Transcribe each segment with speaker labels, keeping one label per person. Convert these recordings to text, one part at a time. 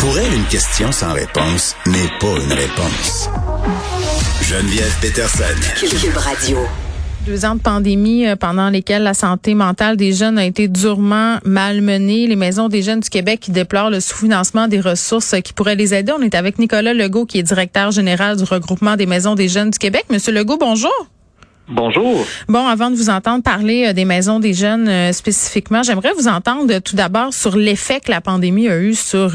Speaker 1: Pour elle, une question sans réponse n'est pas une réponse. Geneviève Peterson.
Speaker 2: Cube Radio.
Speaker 3: Deux ans de pandémie euh, pendant lesquels la santé mentale des jeunes a été durement malmenée. Les maisons des jeunes du Québec qui déplorent le sous-financement des ressources qui pourraient les aider. On est avec Nicolas Legault, qui est directeur général du regroupement des maisons des jeunes du Québec. Monsieur Legault, bonjour.
Speaker 4: Bonjour.
Speaker 3: Bon, avant de vous entendre parler euh, des maisons des jeunes euh, spécifiquement, j'aimerais vous entendre euh, tout d'abord sur l'effet que la pandémie a eu sur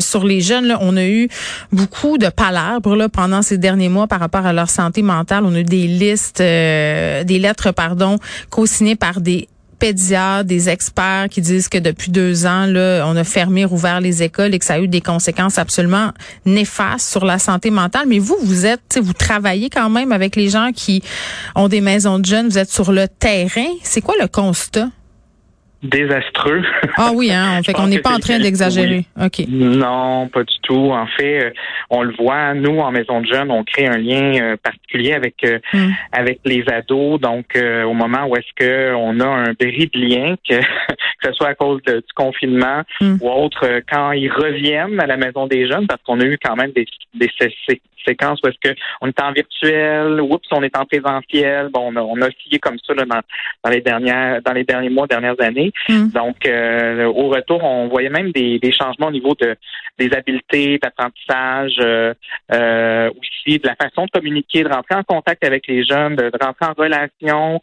Speaker 3: sur les jeunes. On a eu beaucoup de palabres pendant ces derniers mois par rapport à leur santé mentale. On a eu des listes, des lettres, pardon, co-signées par des des experts qui disent que depuis deux ans, là, on a fermé, rouvert les écoles et que ça a eu des conséquences absolument néfastes sur la santé mentale. Mais vous, vous êtes, vous travaillez quand même avec les gens qui ont des maisons de jeunes, vous êtes sur le terrain. C'est quoi le constat?
Speaker 4: Désastreux.
Speaker 3: Ah oui, hein, on fait qu'on n'est pas en train d'exagérer. OK.
Speaker 4: Non, pas du tout. En fait, euh, on le voit, nous, en maison de jeunes, on crée un lien euh, particulier avec euh, hmm. avec les ados. Donc, au moment où est-ce que on a un bris de lien, que, que ce soit à cause du confinement hmm. ou autre, quand ils reviennent à la maison des jeunes, parce qu'on a eu quand même des, des séquences où est-ce qu'on est en virtuel, oups, on est en présentiel. Bon, on a, on a oscillé comme ça là, dans, dans les dernières dans les derniers mois, dernières années. Mm. Donc, euh, au retour, on voyait même des, changements au niveau de des habiletés, d'apprentissage, euh, euh, de la façon de communiquer, de rentrer en contact avec les jeunes, de, rentrer en relation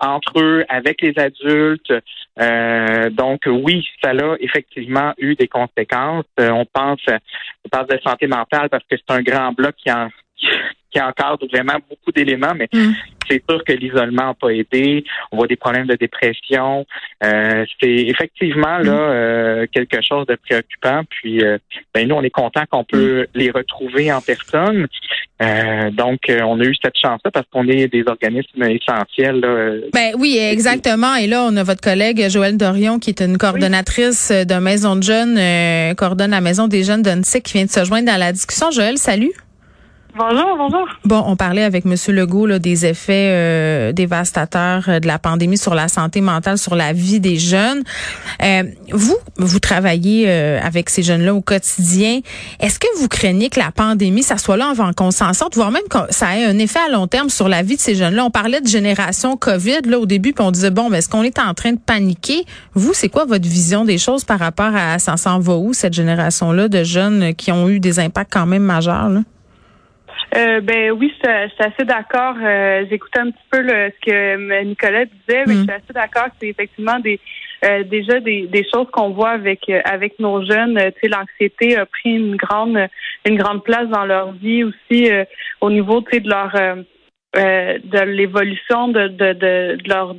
Speaker 4: entre eux, avec les adultes. donc, oui, ça a effectivement eu des conséquences. on pense, on parle de santé mentale parce que c'est un grand bloc qui en qui encadre vraiment beaucoup d'éléments, mais mm. c'est sûr que l'isolement n'a pas aidé. On voit des problèmes de dépression. Euh, c'est effectivement là mm. euh, quelque chose de préoccupant. Puis euh, ben, nous, on est content qu'on peut mm. les retrouver en personne. donc, on a eu cette chance-là parce qu'on est des organismes essentiels. Là.
Speaker 3: Ben oui, exactement. Et là, on a votre collègue Joëlle Dorion, qui est une coordonnatrice de Maison de Jeunes, coordonne la Maison des Jeunes d'UNSIC, qui vient de se joindre dans la discussion. Joëlle, salut.
Speaker 5: Bonjour, bonjour.
Speaker 3: Bon, on parlait avec M. Legault là, des effets euh, dévastateurs euh, de la pandémie sur la santé mentale, sur la vie des jeunes. Euh, vous, vous travaillez avec ces jeunes-là au quotidien. Est-ce que vous craignez que la pandémie, ça soit là avant qu'on s'en sorte, voire même que ça ait un effet à long terme sur la vie de ces jeunes-là? On parlait de génération COVID là au début, puis on disait, bon, est-ce qu'on est en train de paniquer? Vous, c'est quoi votre vision des choses par rapport à ça s'en va où, cette génération-là de jeunes qui ont eu des impacts quand même majeurs?
Speaker 5: Euh, ben oui, je, suis assez d'accord. Euh, J'écoutais un petit peu ce que Nicolas disait, mais je suis mm. assez d'accord. C'est effectivement des euh, déjà des, des choses qu'on voit avec euh, avec nos jeunes. tu sais, l'anxiété a pris une grande une grande place dans leur vie aussi au niveau tu sais de leur de l'évolution de, de, de, de leur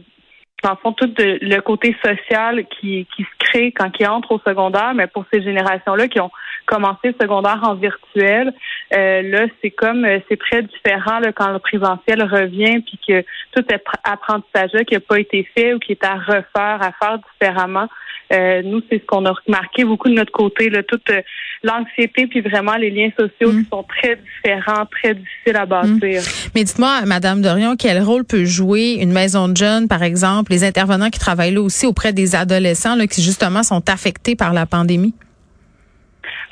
Speaker 5: en fond, tout le côté social qui, qui se crée quand ils entrent au secondaire, mais pour ces générations-là qui ont commencé le secondaire en virtuel, euh, là, c'est comme euh, c'est très différent là, quand le présentiel revient, puis que tout cet apprentissage-là qui n'a pas été fait ou qui est à refaire, à faire différemment. Euh, nous, c'est ce qu'on a remarqué beaucoup de notre côté, là, toute euh, l'anxiété, puis vraiment les liens sociaux qui mm. sont très différents, très difficiles à bâtir. Mm.
Speaker 3: Mais dites-moi, Madame Dorion, quel rôle peut jouer une maison de jeunes, par exemple, les intervenants qui travaillent là aussi auprès des adolescents là, qui justement sont affectés par la pandémie?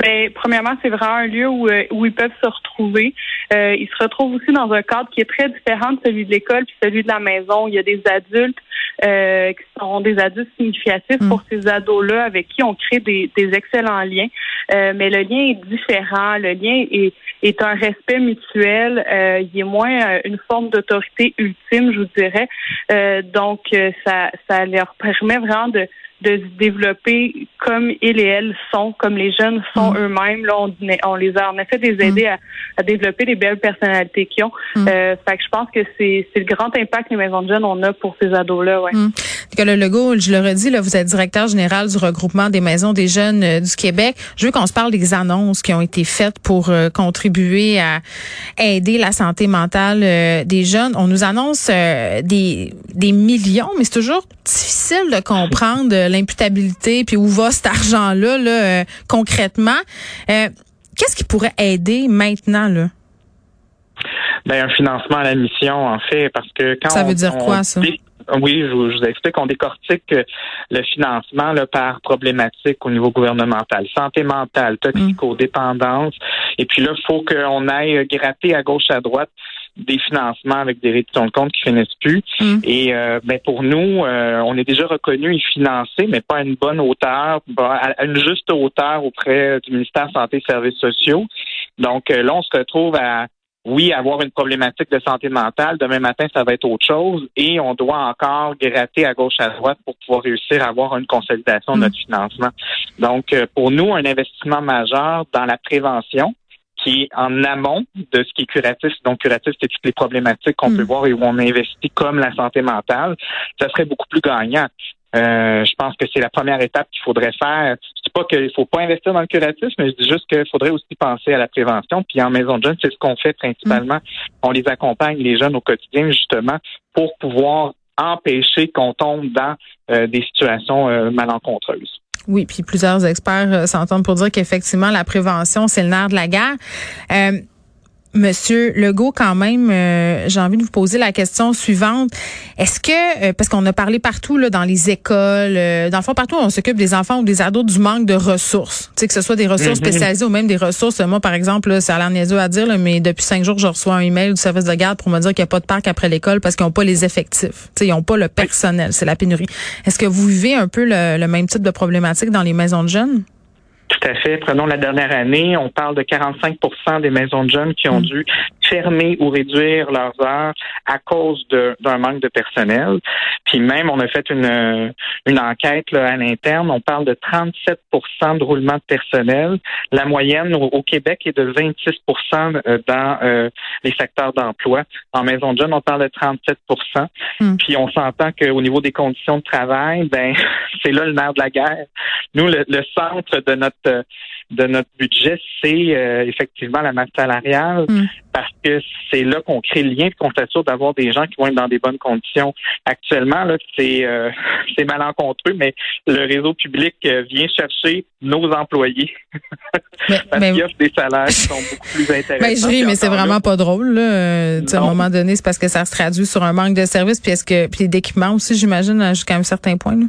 Speaker 5: Ben, premièrement, c'est vraiment un lieu où, euh, où ils peuvent se retrouver. Euh, ils se retrouvent aussi dans un cadre qui est très différent de celui de l'école puis celui de la maison. Il y a des adultes euh, qui sont des adultes significatifs pour mm. ces ados-là avec qui on crée des, des excellents liens. Euh, mais le lien est différent. Le lien est, est un respect mutuel. Euh, il est moins une forme d'autorité ultime, je vous dirais. donc, ça, ça leur permet vraiment de de se développer comme ils et elles sont, comme les jeunes sont mm. eux-mêmes. Là, on, on, les a en effet des mm. aider à, à, développer les belles personnalités qu'ils ont. Mm. Euh, fait que je pense que c'est le grand impact que les maisons de jeunes on a pour ces ados-là. Ouais.
Speaker 3: Nicolas Legault, je le redis, là, vous êtes directeur général du regroupement des maisons des jeunes euh, du Québec. Je veux qu'on se parle des annonces qui ont été faites pour euh, contribuer à aider la santé mentale euh, des jeunes. On nous annonce des, des millions, mais c'est toujours difficile de comprendre l'imputabilité puis où va cet argent-là là, concrètement. Qu'est-ce qui pourrait aider maintenant là?
Speaker 4: Ben, un financement à la mission, en fait, parce que quand
Speaker 3: ça veut dire quoi ça?
Speaker 4: oui, je vous, explique, on décortique le financement là, par problématique au niveau gouvernemental, santé mentale, toxicodépendance, et puis là, il faut qu'on aille gratter à gauche, à droite des financements avec des réductions de compte qui finissent plus. Mm. Et euh, ben pour nous, euh, on est déjà reconnu et financé, mais pas à une bonne hauteur, à une juste hauteur auprès du ministère Santé et Services sociaux. Donc euh, là, on se retrouve à oui, avoir une problématique de santé mentale. Demain matin, ça va être autre chose. Et on doit encore gratter à gauche, à droite pour pouvoir réussir à avoir une consolidation de notre mm. financement. Donc, pour nous, un investissement majeur dans la prévention, qui est en amont de ce qui est curatif. Donc, curatif, c'est toutes les problématiques qu'on peut mm. voir et où on investit comme la santé mentale. Ça serait beaucoup plus gagnant. Euh, je pense que c'est la première étape qu'il faudrait faire. Je dis pas qu'il faut pas investir dans le curatif, mais je dis juste qu'il faudrait aussi penser à la prévention. Puis en maison de jeunes, c'est ce qu'on fait principalement. Mm. On les accompagne, les jeunes, au quotidien, justement, pour pouvoir empêcher qu'on tombe dans euh, des situations euh, malencontreuses.
Speaker 3: Oui, puis plusieurs experts euh, s'entendent pour dire qu'effectivement, la prévention, c'est le nerf de la guerre. Euh, Monsieur Legault, quand même, euh, j'ai envie de vous poser la question suivante. Est-ce que, euh, parce qu'on a parlé partout, là, dans les écoles, euh, dans le fond, partout, on s'occupe des enfants ou des ados du manque de ressources. Tu sais, que ce soit des ressources mhm. spécialisées ou même des ressources. Moi, par exemple, là, ça a l'air à dire, mais depuis cinq jours, je reçois un email du service de garde pour me dire qu'il n'y a pas de parc après l'école parce qu'ils n'ont pas les effectifs. Tu sais, ils n'ont pas le personnel. C'est la pénurie. Est-ce que vous vivez un peu le même type de problématique dans les maisons de jeunes?
Speaker 4: Tout à fait. Prenons la dernière année, on parle de 45% des maisons de jeunes qui ont mm. dû fermer ou réduire leurs heures à cause d'un manque de personnel. Puis même, on a fait une, une enquête là, à l'interne, on parle de 37 de roulement de personnel. La moyenne au, Québec est de 26 euh, dans euh, les secteurs d'emploi. En maison de jeunes, on parle de 37 mm. Puis on s'entend qu'au niveau des conditions de travail, ben c'est là le nerf de la guerre. Nous, le centre de notre euh, de notre budget, c'est euh, effectivement la masse salariale, hmm. Parce que c'est là qu'on crée le lien et qu'on s'assure d'avoir des gens qui vont être dans des bonnes conditions. Actuellement, là, c'est euh, c'est malencontreux, mais le réseau public vient chercher nos employés mais, parce qu'il offre des salaires qui sont beaucoup plus intéressants.
Speaker 3: Ben, je ris, mais c'est vraiment pas drôle. Là. à un moment donné, c'est parce que ça se traduit sur un manque de services, puis est-ce que puis d'équipement aussi, j'imagine, jusqu'à un certain point. Là.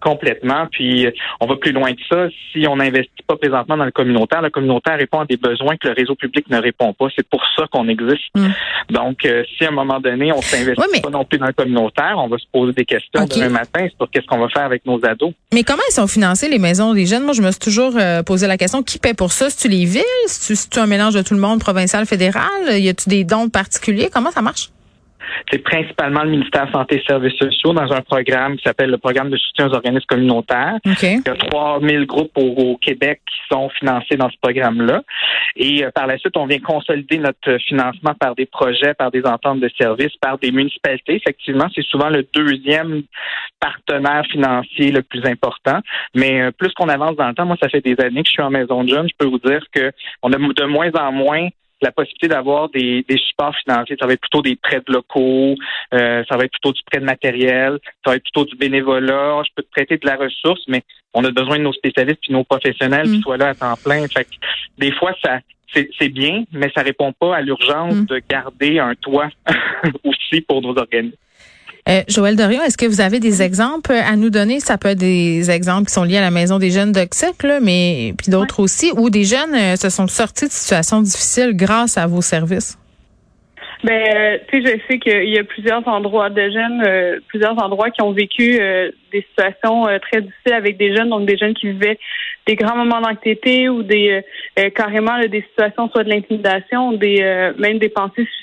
Speaker 4: Complètement. Puis euh, on va plus loin que ça. Si on n'investit pas présentement dans le communautaire, le communautaire répond à des besoins que le réseau public ne répond pas. C'est pour ça qu'on existe. Mm. Donc, euh, si à un moment donné, on s'investit pas non plus dans le communautaire, on va se poser des questions demain matin sur qu'est-ce qu'on va faire avec nos ados.
Speaker 3: Mais comment ils sont financés les maisons des jeunes? Moi, je me suis toujours euh, posé la question qui paie pour ça? C'est-tu les villes? C'est-tu un mélange de tout le monde, provincial, fédéral? Y a-tu des dons particuliers? Comment ça marche?
Speaker 4: C'est principalement le ministère Santé et Services sociaux dans un programme qui s'appelle le programme de soutien aux organismes communautaires. Il y a 3000 groupes au, Québec qui sont financés dans ce programme-là. Et euh, par la suite, on vient consolider notre financement par des projets, par des ententes de services, par des municipalités. Effectivement, c'est souvent le deuxième partenaire financier le plus important. Mais euh, plus qu'on avance dans le temps, moi, ça fait des années que je suis en maison de jeunes, je peux vous dire que on a de moins en moins la possibilité d'avoir des, des, supports financiers. Ça va être plutôt des prêts de locaux, euh, ça va être plutôt du prêt de matériel, ça va être plutôt du bénévolat. Je peux te prêter de la ressource, mais on a besoin de nos spécialistes et nos professionnels qui mm. soient là à temps plein. Fait que des fois, ça c'est bien, mais ça répond pas à l'urgence mm. de garder un toit aussi pour nos organismes.
Speaker 3: Euh, Joël Dorion, est-ce que vous avez des exemples à nous donner? Ça peut être des exemples qui sont liés à la maison des jeunes d'Oxec, mais puis d'autres aussi, où des jeunes euh, se sont sortis de situations difficiles grâce à vos services?
Speaker 5: Ben, euh, tu sais, je sais qu'il y a plusieurs endroits de jeunes, plusieurs endroits qui ont vécu des situations très difficiles avec des jeunes, donc des jeunes qui vivaient des grands moments d'anxiété ou des carrément des situations soit de l'intimidation, des même des pensées suicidaires,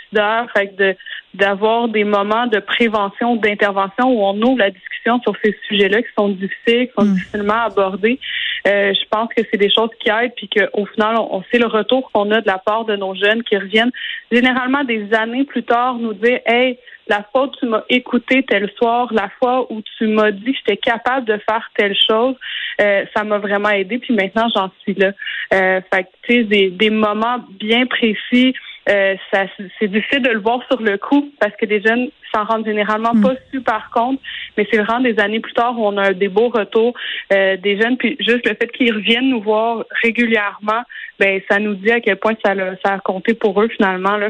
Speaker 5: fait d'avoir des moments de prévention, d'intervention où on ouvre la discussion sur ces sujets-là qui sont difficiles, qui sont mm. difficilement abordés. Euh, je pense que c'est des choses qui aident, puis qu'au final, on, sait le retour qu'on a de la part de nos jeunes qui reviennent généralement des années plus tard nous dire, hey, la fois où tu m'as écouté tel soir, la fois où tu m'as dit que j'étais capable de faire telle chose, euh, ça m'a vraiment aidé, puis maintenant j'en suis là. Euh, fait tu sais, des, des moments bien précis euh, ça, c'est difficile de le voir sur le coup parce que les jeunes s'en rendent généralement mm. pas super compte, mais c'est vraiment des années plus tard où on a des beaux retours euh, des jeunes, puis juste le fait qu'ils reviennent nous voir régulièrement, ben ça nous dit à quel point ça, ça a compté pour eux finalement là.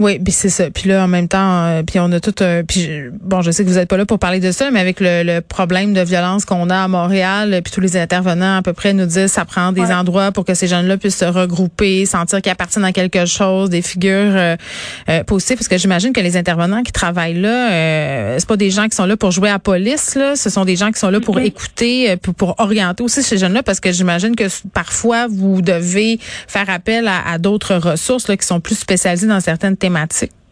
Speaker 3: Oui, puis c'est ça. Puis là, en même temps, euh, puis on a tout un... Puis bon, je sais que vous n'êtes pas là pour parler de ça, mais avec le, problème de violence qu'on a à Montréal, puis tous les intervenants à peu près nous disent ça prend des endroits pour que ces jeunes-là puissent se regrouper, sentir qu'ils appartiennent à quelque chose, des figures euh, euh positives. Parce que j'imagine que les intervenants qui travaillent là, euh, c'est pas des gens qui sont là pour jouer à police, là. Ce sont des gens qui sont là pour écouter, euh, pour, pour, orienter aussi ces jeunes-là, parce que j'imagine que parfois vous devez faire appel à, à d'autres ressources là, qui sont plus spécialisées dans certaines thématiques.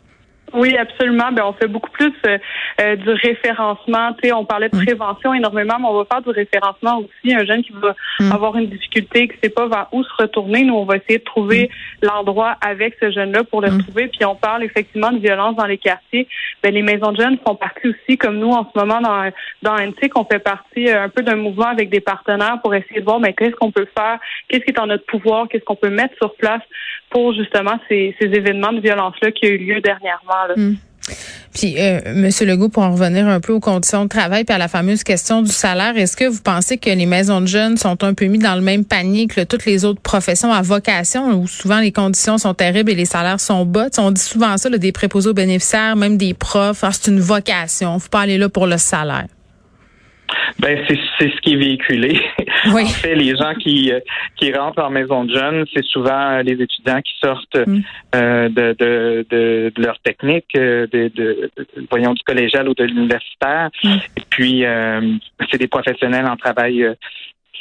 Speaker 5: Oui, absolument. Ben, on fait beaucoup plus euh, euh, du référencement. Tu sais, on parlait de mm. prévention énormément, mais on va faire du référencement aussi. Un jeune qui va mm. avoir une difficulté, qui ne sait pas vers où se retourner, nous, on va essayer de trouver mm. l'endroit avec ce jeune-là pour le trouver. Puis on parle effectivement de violence dans les quartiers. Ben, les maisons de jeunes font partie aussi, comme nous, en ce moment, dans, dans NTIC, on fait partie euh, un peu d'un mouvement avec des partenaires pour essayer de voir ben, qu'est-ce qu'on peut faire, qu'est-ce qui est en notre pouvoir, qu'est-ce qu'on peut mettre sur place pour justement ces, ces événements de violence-là qui ont eu lieu dernièrement. Hmm.
Speaker 3: Puis, euh, Monsieur Legault, pour en revenir un peu aux conditions de travail puis à la fameuse question du salaire, est-ce que vous pensez que les maisons de jeunes sont un peu mis dans le même panier que toutes les autres professions à vocation, où souvent les conditions sont terribles et les salaires sont bas? on dit souvent ça, des préposés aux bénéficiaires, même des profs, ah, c'est une vocation, faut pas aller là pour le salaire.
Speaker 4: Ben c'est ce qui est véhiculé. En fait, les gens qui euh, qui rentrent en maison de jeunes, c'est souvent les étudiants qui sortent mm. euh, de, de, de, leur technique, euh, de, de, voyons du collégial ou de l'universitaire. Mm. Et puis c'est des professionnels en travail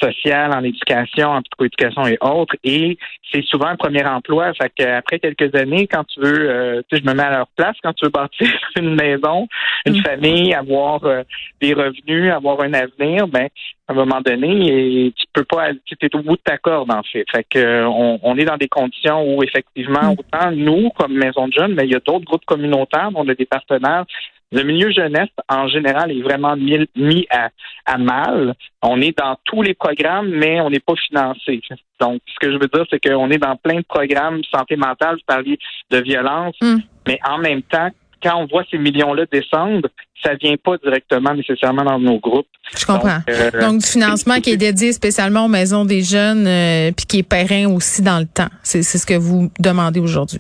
Speaker 4: social, en éducation, en psychoéducation et autres. Et c'est souvent un premier emploi. Fait qu'après quelques années, quand tu veux, euh, tu sais, je me mets à leur place, quand tu veux bâtir une maison, une mm. famille, avoir euh, des revenus, avoir un avenir, ben à un moment donné, et tu peux pas, tu es au bout de ta corde en fait. Fait que on, on est dans des conditions où effectivement, mm. autant nous comme maison de jeunes, mais il y a d'autres groupes communautaires, on a des partenaires le milieu jeunesse, en général, est vraiment mis, mis à, à, mal. On est dans tous les programmes, mais on n'est pas financé. Donc, ce que je veux dire, c'est qu'on est dans plein de programmes santé mentale, vous parliez de violence, mm. mais en même temps, quand on voit ces millions-là descendre, ça vient pas directement nécessairement dans nos groupes.
Speaker 3: Je comprends. Donc, euh, du financement qui est dédié spécialement aux maisons des jeunes, euh, puis qui est périn aussi dans le temps. C'est ce que vous demandez aujourd'hui.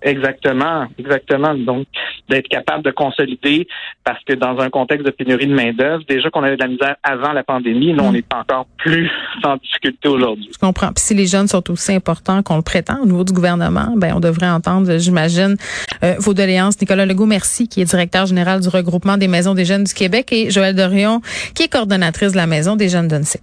Speaker 4: Exactement, exactement. Donc, d'être capable de consolider, parce que dans un contexte de pénurie de main-d'œuvre, déjà qu'on avait de la misère avant la pandémie, nous, on mm. est encore plus en difficulté aujourd'hui.
Speaker 3: Je comprends. Puis si les jeunes sont aussi importants qu'on le prétend au niveau du gouvernement, ben on devrait entendre, j'imagine, euh, vos doléances. Nicolas Legault, merci, qui est directeur général du regroupement des maisons des jeunes du Québec, et Joëlle Dorion, qui est coordonnatrice de la Maison des jeunes d'UNC.